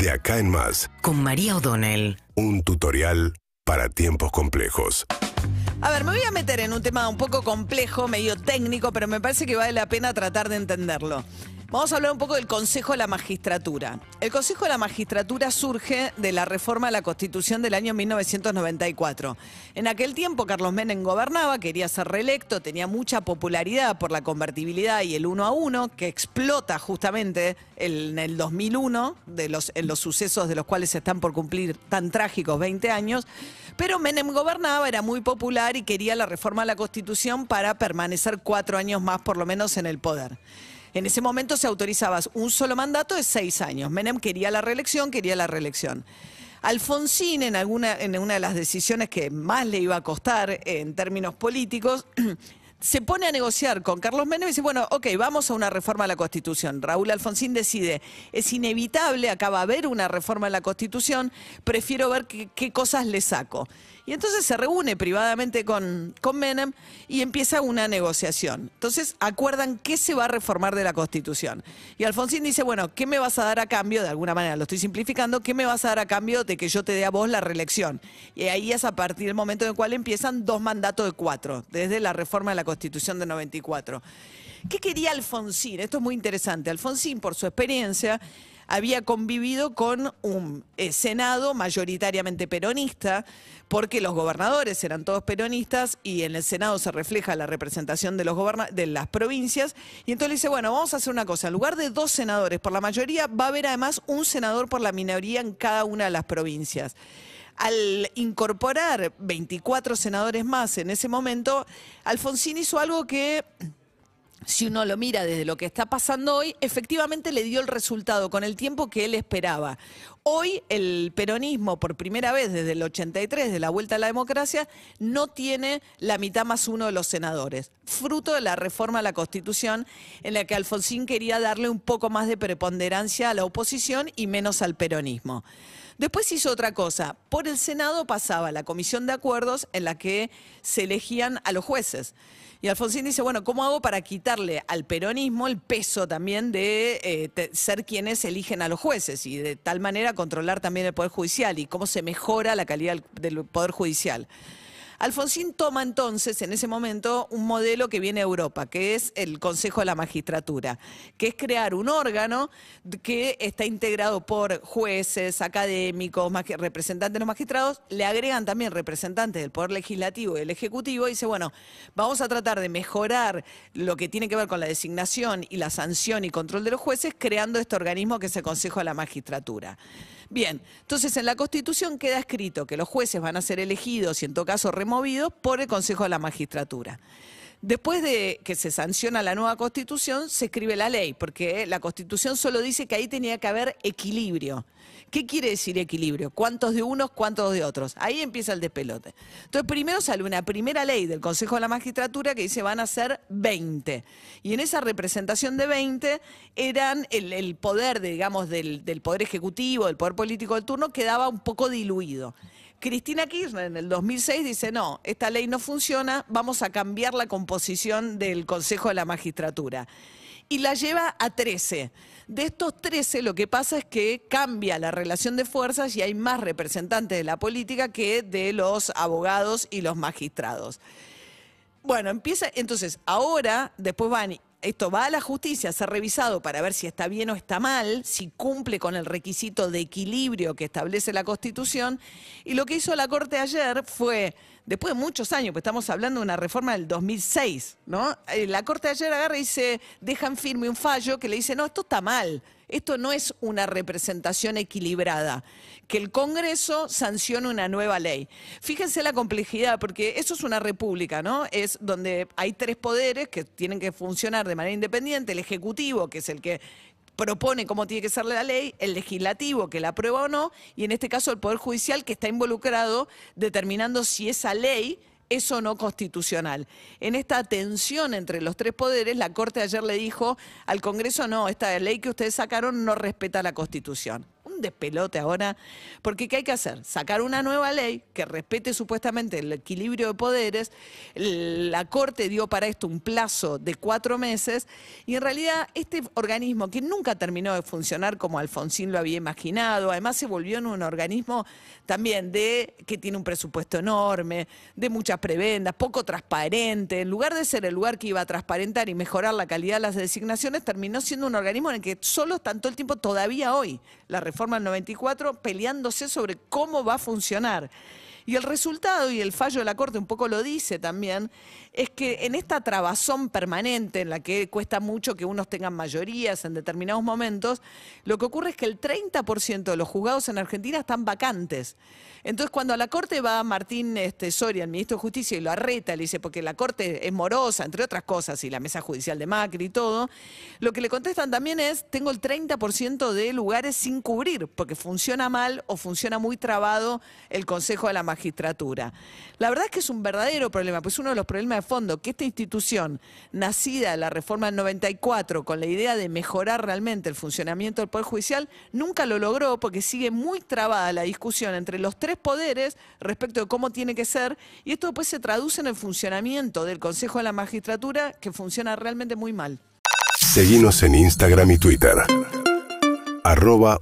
De acá en más, con María O'Donnell. un tutorial para tiempos complejos. A ver, me voy a meter en un tema un poco complejo, medio técnico, pero me parece que vale la pena tratar de entenderlo. Vamos a hablar un poco del Consejo de la Magistratura. El Consejo de la Magistratura surge de la reforma a la Constitución del año 1994. En aquel tiempo Carlos Menem gobernaba, quería ser reelecto, tenía mucha popularidad por la convertibilidad y el uno a uno, que explota justamente en el 2001, de los, en los sucesos de los cuales se están por cumplir tan trágicos 20 años. Pero Menem gobernaba, era muy popular y quería la reforma a la Constitución para permanecer cuatro años más por lo menos en el poder. En ese momento se autorizaba un solo mandato de seis años. Menem quería la reelección, quería la reelección. Alfonsín, en, una de las decisiones que más le iba a costar en términos políticos, se pone a negociar con Carlos Menem y dice, bueno, ok, vamos a una reforma a la Constitución. Raúl Alfonsín decide, es inevitable, acá va a haber una reforma a la Constitución, prefiero ver qué cosas le saco. Y entonces se reúne privadamente con, con Menem y empieza una negociación. Entonces acuerdan qué se va a reformar de la Constitución. Y Alfonsín dice, bueno, ¿qué me vas a dar a cambio? De alguna manera lo estoy simplificando, ¿qué me vas a dar a cambio de que yo te dé a vos la reelección? Y ahí es a partir del momento en el cual empiezan dos mandatos de cuatro, desde la reforma de la Constitución de 94. ¿Qué quería Alfonsín? Esto es muy interesante. Alfonsín, por su experiencia, había convivido con un eh, Senado mayoritariamente peronista, porque los gobernadores eran todos peronistas y en el Senado se refleja la representación de, los de las provincias. Y entonces le dice, bueno, vamos a hacer una cosa, en lugar de dos senadores por la mayoría, va a haber además un senador por la minoría en cada una de las provincias al incorporar 24 senadores más en ese momento, Alfonsín hizo algo que si uno lo mira desde lo que está pasando hoy, efectivamente le dio el resultado con el tiempo que él esperaba. Hoy el peronismo, por primera vez desde el 83, de la vuelta a la democracia, no tiene la mitad más uno de los senadores, fruto de la reforma a la Constitución en la que Alfonsín quería darle un poco más de preponderancia a la oposición y menos al peronismo. Después hizo otra cosa. Por el Senado pasaba la comisión de acuerdos en la que se elegían a los jueces. Y Alfonsín dice, bueno, ¿cómo hago para quitarle al peronismo el peso también de eh, ser quienes eligen a los jueces y de tal manera controlar también el Poder Judicial y cómo se mejora la calidad del Poder Judicial? Alfonsín toma entonces en ese momento un modelo que viene a Europa, que es el Consejo de la Magistratura, que es crear un órgano que está integrado por jueces, académicos, representantes de los magistrados, le agregan también representantes del Poder Legislativo y del Ejecutivo y dice, bueno, vamos a tratar de mejorar lo que tiene que ver con la designación y la sanción y control de los jueces, creando este organismo que es el Consejo de la Magistratura. Bien, entonces en la Constitución queda escrito que los jueces van a ser elegidos y en todo caso removidos por el Consejo de la Magistratura. Después de que se sanciona la nueva constitución, se escribe la ley, porque la constitución solo dice que ahí tenía que haber equilibrio. ¿Qué quiere decir equilibrio? ¿Cuántos de unos, cuántos de otros? Ahí empieza el despelote. Entonces, primero sale una primera ley del Consejo de la Magistratura que dice van a ser 20. Y en esa representación de 20 eran el, poder, digamos, del, del Poder Ejecutivo, del Poder Político del turno, quedaba un poco diluido. Cristina Kirchner en el 2006 dice, no, esta ley no funciona, vamos a cambiar la composición del Consejo de la Magistratura. Y la lleva a 13. De estos 13 lo que pasa es que cambia la relación de fuerzas y hay más representantes de la política que de los abogados y los magistrados. Bueno, empieza, entonces ahora, después van esto va a la justicia a ser revisado para ver si está bien o está mal, si cumple con el requisito de equilibrio que establece la Constitución. Y lo que hizo la Corte ayer fue, después de muchos años, pues estamos hablando de una reforma del 2006, ¿no? Eh, la Corte ayer agarra y dice, dejan firme un fallo que le dice, no, esto está mal. Esto no es una representación equilibrada, que el Congreso sancione una nueva ley. Fíjense la complejidad, porque eso es una república, ¿no? Es donde hay tres poderes que tienen que funcionar de manera independiente, el Ejecutivo, que es el que propone cómo tiene que ser la ley, el legislativo que la aprueba o no, y en este caso el Poder Judicial que está involucrado determinando si esa ley eso no constitucional. En esta tensión entre los tres poderes, la Corte ayer le dijo al Congreso, no, esta ley que ustedes sacaron no respeta la Constitución. Despelote ahora, porque ¿qué hay que hacer? Sacar una nueva ley que respete supuestamente el equilibrio de poderes. La Corte dio para esto un plazo de cuatro meses y en realidad este organismo que nunca terminó de funcionar como Alfonsín lo había imaginado, además se volvió en un organismo también de que tiene un presupuesto enorme, de muchas prebendas, poco transparente, en lugar de ser el lugar que iba a transparentar y mejorar la calidad de las designaciones, terminó siendo un organismo en el que solo están todo el tiempo todavía hoy, la reforma del 94, peleándose sobre cómo va a funcionar. Y el resultado y el fallo de la Corte un poco lo dice también, es que en esta trabazón permanente en la que cuesta mucho que unos tengan mayorías en determinados momentos, lo que ocurre es que el 30% de los juzgados en Argentina están vacantes. Entonces, cuando a la Corte va Martín este, Soria, el ministro de Justicia, y lo arreta, le dice, porque la Corte es morosa, entre otras cosas, y la mesa judicial de Macri y todo, lo que le contestan también es, tengo el 30% de lugares sin cubrir, porque funciona mal o funciona muy trabado el Consejo de la Magistratura. La verdad es que es un verdadero problema, pues uno de los problemas de fondo, que esta institución, nacida en la reforma del 94, con la idea de mejorar realmente el funcionamiento del Poder Judicial, nunca lo logró porque sigue muy trabada la discusión entre los tres poderes respecto de cómo tiene que ser, y esto después se traduce en el funcionamiento del Consejo de la Magistratura, que funciona realmente muy mal. Seguimos en Instagram y Twitter. Arroba.